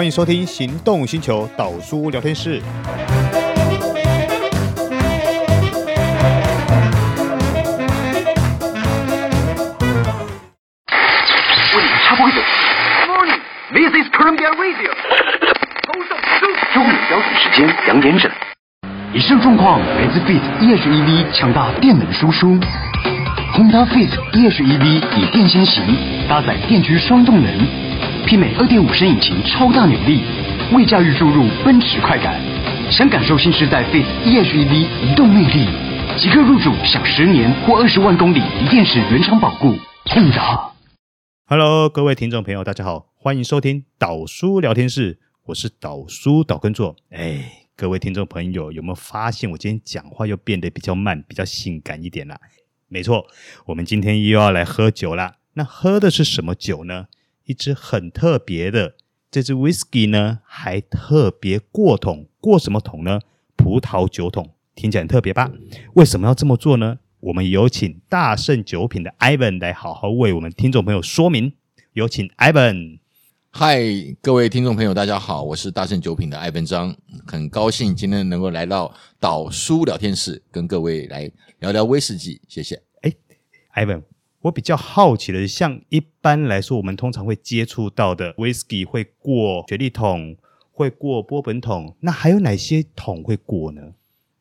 欢迎收听《行动星球导书聊天室》。为你插播一首。Morning, this is Columbia Radio。中午标准时间两点整。以上状况来自 Fit e-HEV 强大电能输出。Honda Fit e-HEV 以电先行，搭载电驱双动能，媲美二点五升引擎超大扭力，为驾驭注入奔驰快感。想感受新时代 Fit e-HEV 移动魅力，即刻入主享十年或二十万公里锂电池原厂保固。Hello，各位听众朋友，大家好，欢迎收听导叔聊天室，我是导叔导根座。哎，各位听众朋友，有没有发现我今天讲话又变得比较慢，比较性感一点啦？没错，我们今天又要来喝酒啦。那喝的是什么酒呢？一支很特别的，这支 whisky 呢，还特别过桶。过什么桶呢？葡萄酒桶，听起来很特别吧？为什么要这么做呢？我们有请大圣酒品的 Ivan 来好好为我们听众朋友说明。有请 Ivan。嗨，各位听众朋友，大家好，我是大圣酒品的艾文章，很高兴今天能够来到岛叔聊天室，跟各位来聊聊威士忌。谢谢。哎，Ivan，我比较好奇的是，像一般来说，我们通常会接触到的威士忌会过雪莉桶，会过波本桶，那还有哪些桶会过呢？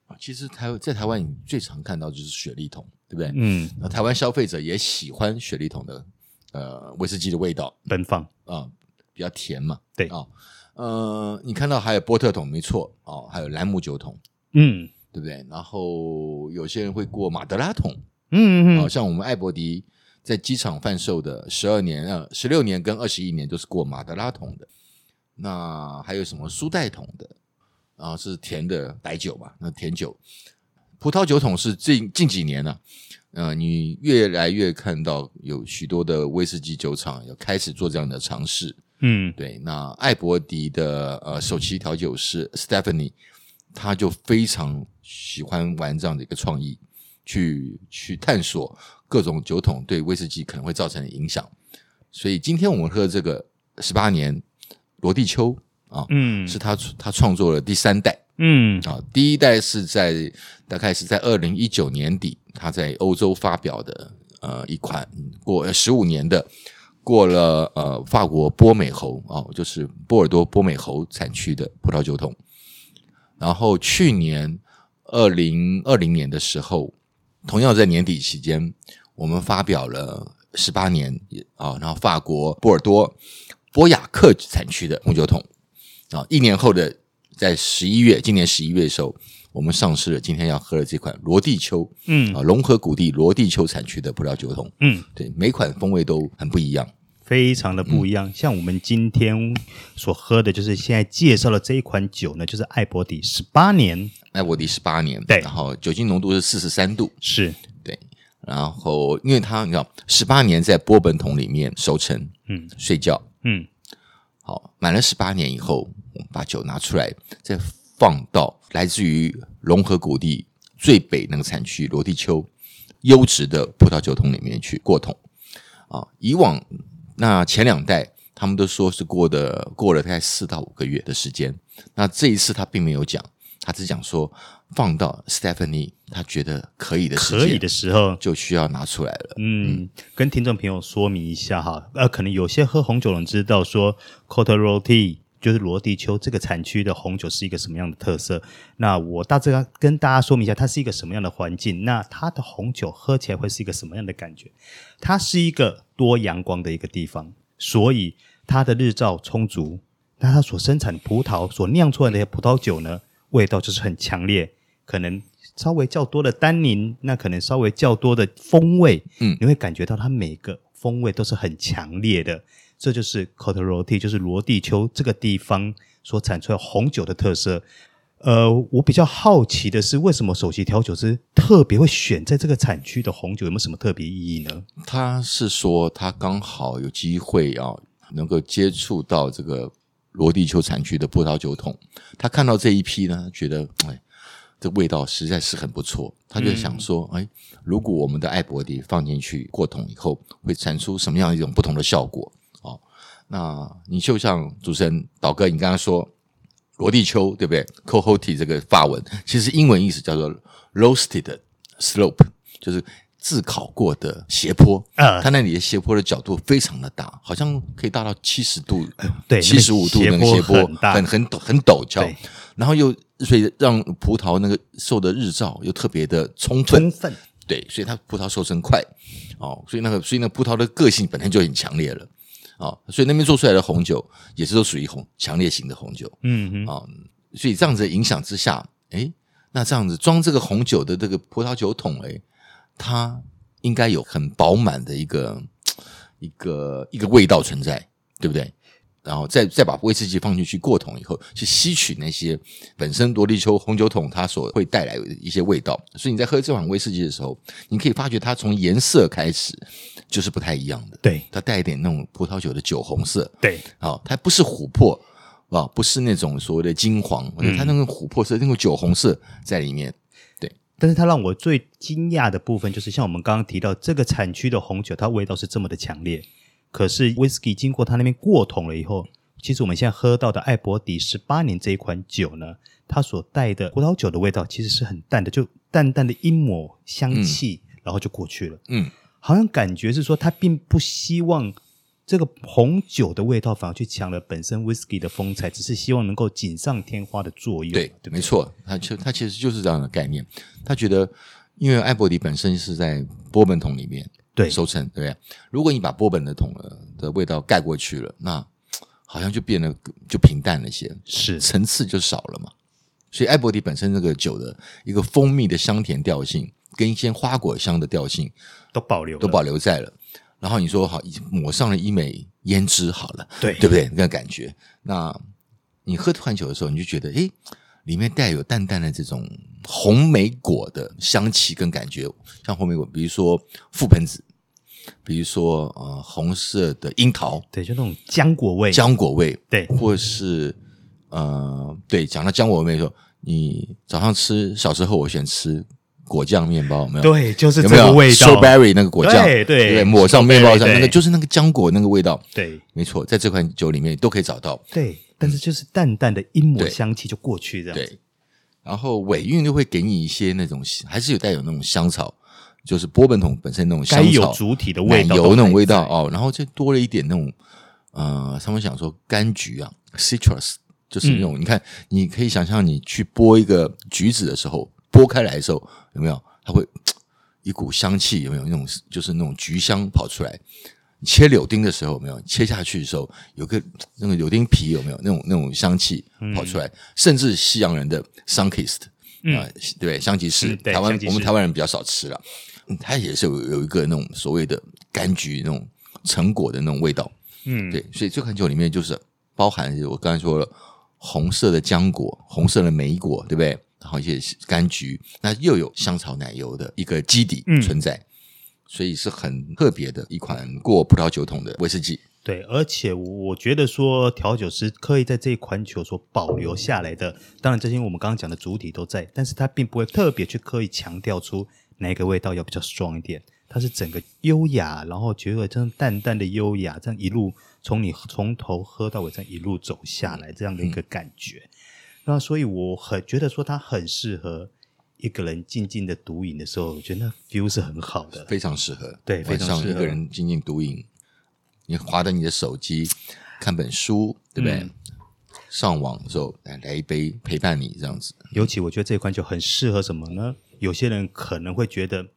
啊，其实台在台湾，你最常看到就是雪莉桶，对不对？嗯，那台湾消费者也喜欢雪莉桶的呃威士忌的味道，奔放啊。比较甜嘛，对啊、哦，呃，你看到还有波特桶，没错哦，还有兰姆酒桶，嗯，对不对？然后有些人会过马德拉桶，嗯嗯，好、哦、像我们艾伯迪在机场贩售的十二年、呃十六年跟二十一年都是过马德拉桶的。那还有什么苏代桶的？啊，是甜的白酒嘛？那甜酒，葡萄酒桶是近近几年呢、啊，呃，你越来越看到有许多的威士忌酒厂要开始做这样的尝试。嗯，对，那艾伯迪的呃首席调酒师 Stephanie，他就非常喜欢玩这样的一个创意，去去探索各种酒桶对威士忌可能会造成的影响。所以今天我们喝这个十八年罗地丘啊，嗯，是他他创作了第三代，嗯啊，第一代是在大概是在二零一九年底，他在欧洲发表的呃一款过十五年的。过了呃，法国波美侯啊、哦，就是波尔多波美侯产区的葡萄酒桶。然后去年二零二零年的时候，同样在年底期间，我们发表了十八年啊、哦，然后法国波尔多波雅克产区的红酒桶。啊、哦，一年后的在十一月，今年十一月的时候。我们上市了，今天要喝的这款罗地丘，嗯。啊，龙河谷地罗地丘产区的葡萄酒桶，嗯，对，每款风味都很不一样，非常的不一样。嗯、像我们今天所喝的，就是现在介绍的这一款酒呢，就是艾伯迪十八年，艾伯迪十八年，对，然后酒精浓度是四十三度，是。对，然后因为它你知道十八年在波本桶里面熟成，嗯，睡觉，嗯，好，满了十八年以后，我们把酒拿出来再。放到来自于龙河谷地最北那个产区罗地丘优质的葡萄酒桶里面去过桶。啊！以往那前两代他们都说是过的过了大概四到五个月的时间，那这一次他并没有讲，他只讲说放到 Stephanie 他觉得可以的可以的时候就需要拿出来了。嗯，嗯。跟听众朋友说明一下哈，呃，可能有些喝红酒的人知道说 Côte Rôtie 就是罗地丘这个产区的红酒是一个什么样的特色？那我大致跟大家说明一下，它是一个什么样的环境？那它的红酒喝起来会是一个什么样的感觉？它是一个多阳光的一个地方，所以它的日照充足。那它所生产的葡萄所酿出来的葡萄酒呢，味道就是很强烈，可能稍微较多的单宁，那可能稍微较多的风味，嗯，你会感觉到它每个风味都是很强烈的。这就是 Côte Rôtie 就是罗地丘这个地方所产出的红酒的特色。呃，我比较好奇的是，为什么首席调酒师特别会选在这个产区的红酒？有没有什么特别意义呢？他是说，他刚好有机会啊，能够接触到这个罗地丘产区的葡萄酒桶。他看到这一批呢，觉得哎，这味道实在是很不错。他就想说，嗯、哎，如果我们的艾伯迪放进去过桶以后，会产出什么样一种不同的效果？那你就像主持人导哥，你刚刚说罗地丘对不对？C o h o t i 这个法文其实英文意思叫做 roasted slope，就是炙烤过的斜坡。呃，它那里的斜坡的角度非常的大，好像可以大到七十度，呃、对，七十五度那个斜坡很，很很陡很陡峭，然后又所以让葡萄那个受的日照又特别的充分。充分。对，所以它葡萄瘦身快，哦，所以那个，所以那葡萄的个性本来就很强烈了，哦，所以那边做出来的红酒也是都属于红强烈型的红酒，嗯嗯，哦，所以这样子的影响之下，诶，那这样子装这个红酒的这个葡萄酒桶，诶，它应该有很饱满的一个一个一个味道存在，对不对？然后再再把威士忌放进去过桶以后，去吸取那些本身罗利丘红酒桶它所会带来的一些味道。所以你在喝这款威士忌的时候，你可以发觉它从颜色开始就是不太一样的。对，它带一点那种葡萄酒的酒红色。对，好，它不是琥珀啊，不是那种所谓的金黄，嗯、它那个琥珀色，那个酒红色在里面。对，但是它让我最惊讶的部分就是，像我们刚刚提到这个产区的红酒，它味道是这么的强烈。可是威士忌经过他那边过桶了以后，其实我们现在喝到的艾伯迪十八年这一款酒呢，它所带的葡萄酒的味道其实是很淡的，就淡淡的一抹香气，嗯、然后就过去了。嗯，好像感觉是说，他并不希望这个红酒的味道反而去抢了本身威士忌的风采，只是希望能够锦上添花的作用。对，对对没错，他就他其实就是这样的概念。他觉得，因为艾伯迪本身是在波本桶里面。对，收成对不对？如果你把波本的桶的味道盖过去了，那 好像就变得就平淡了些，是层次就少了嘛。所以艾伯迪本身这个酒的一个蜂蜜的香甜调性，跟一些花果香的调性都保留，都保留在了。然后你说好，抹上了一枚胭脂，好了，对对不对？那个感觉，那你喝这款酒的时候，你就觉得，诶，里面带有淡淡的这种红莓果的香气跟感觉，像红莓果，比如说覆盆子。比如说，呃，红色的樱桃，对，就那种浆果味，浆果味，对，或是呃，对，讲到浆果味的时候，你早上吃，小时候我喜欢吃果酱面包，有没有？对，就是这个味道，strawberry 那个果酱，对对，对，抹上面包上，那个就是那个浆果那个味道，对，没错，在这款酒里面都可以找到，对，但是就是淡淡的一抹香气就过去这样，对，然后尾韵就会给你一些那种，还是有带有那种香草。就是波本桶本身那种香草、有主体的味道、油那种味道哦，然后就多了一点那种呃，他们想说柑橘啊，citrus，就是那种、嗯、你看，你可以想象你去剥一个橘子的时候，剥开来的时候有没有？它会 一股香气有没有？那种就是那种橘香跑出来。切柳丁的时候有没有？切下去的时候有个 那个柳丁皮有没有？那种那种香气跑出来，嗯、甚至西洋人的 Sunkist 啊，对，香吉士，台湾我们台湾人比较少吃了。它也是有有一个那种所谓的柑橘那种成果的那种味道，嗯，对，所以这款酒里面就是包含我刚才说了红色的浆果、红色的莓果，对不对？然后一些柑橘，那又有香草奶油的一个基底存在，嗯、所以是很特别的一款过葡萄酒桶的威士忌。对，而且我觉得说调酒师刻意在这一款酒所保留下来的，当然这些我们刚刚讲的主体都在，但是它并不会特别去刻意强调出。哪个味道要比较 strong 一点？它是整个优雅，然后觉得这样淡淡的优雅，这样一路从你从头喝到尾，这样一路走下来，这样的一个感觉。嗯、那所以我很觉得说，它很适合一个人静静的独饮的时候，我觉得那 feel 是很好的，非常适合。对，非常适合一个人静静独饮，你划着你的手机看本书，对不对？嗯、上网的时候来来一杯陪伴你，这样子。尤其我觉得这款酒很适合什么呢？有些人可能会觉得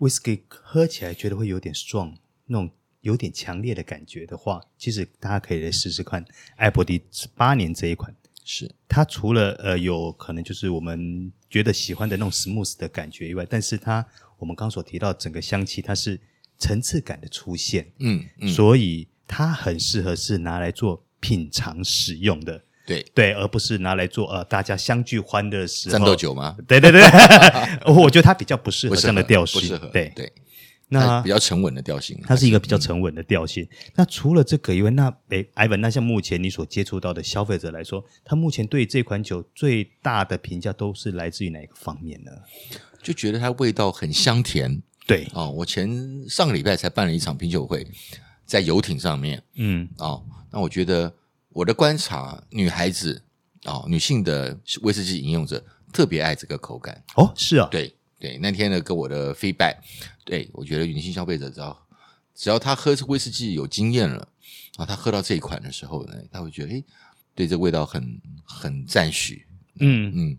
威士忌喝起来觉得会有点 strong，那种有点强烈的感觉的话，其实大家可以来试试看艾伯迪八年这一款。是它除了呃有可能就是我们觉得喜欢的那种 smooth 的感觉以外，但是它我们刚刚所提到整个香气，它是层次感的出现，嗯，嗯，所以它很适合是拿来做品尝使用的。对对，而不是拿来做呃大家相聚欢乐的时候。战斗酒吗？对对对，我觉得它比较不适合这样的调性。不适合。对对，那比较沉稳的调性，它是一个比较沉稳的调性。嗯、那除了这个以外，那诶，Ivan，那像目前你所接触到的消费者来说，他目前对这款酒最大的评价都是来自于哪一个方面呢？就觉得它味道很香甜。对哦，我前上个礼拜才办了一场品酒会。在游艇上面，嗯，哦，那我觉得我的观察，女孩子哦，女性的威士忌饮用者特别爱这个口感。哦，是啊，对对，那天呢，给我的 feedback，对我觉得女性消费者只要只要她喝威士忌有经验了，啊，她喝到这一款的时候呢，她会觉得，诶，对这个味道很很赞许。嗯嗯。嗯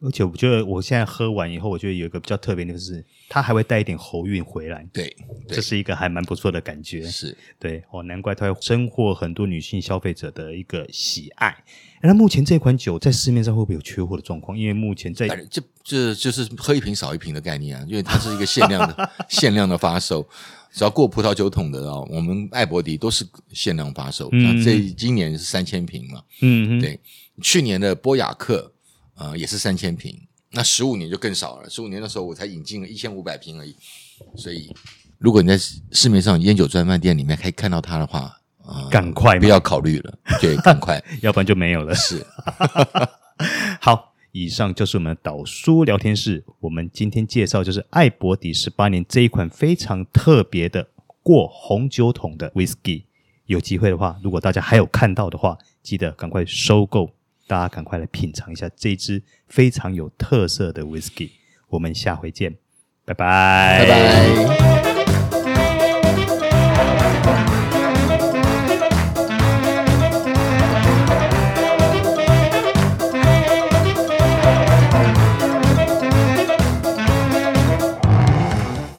而且我觉得我现在喝完以后，我觉得有一个比较特别的就是，它还会带一点喉韵回来。对，对这是一个还蛮不错的感觉。是对哦，难怪它会收获很多女性消费者的一个喜爱。那目前这款酒在市面上会不会有缺货的状况？因为目前在这这就是喝一瓶少一瓶的概念啊，因为它是一个限量的 限量的发售，只要过葡萄酒桶的哦，我们艾伯迪都是限量发售。那、嗯、这今年是三千瓶嘛？嗯哼，对，去年的波雅克。呃，也是三千瓶，那十五年就更少了。十五年的时候，我才引进了一千五百瓶而已。所以，如果你在市面上烟酒专卖店里面可以看到它的话，呃，赶快不要考虑了，对，赶快，要不然就没有了。是，好，以上就是我们的岛书聊天室。我们今天介绍就是艾伯迪十八年这一款非常特别的过红酒桶的 Whisky。有机会的话，如果大家还有看到的话，记得赶快收购。大家赶快来品尝一下这支非常有特色的 Whisky，我们下回见，拜拜，拜拜。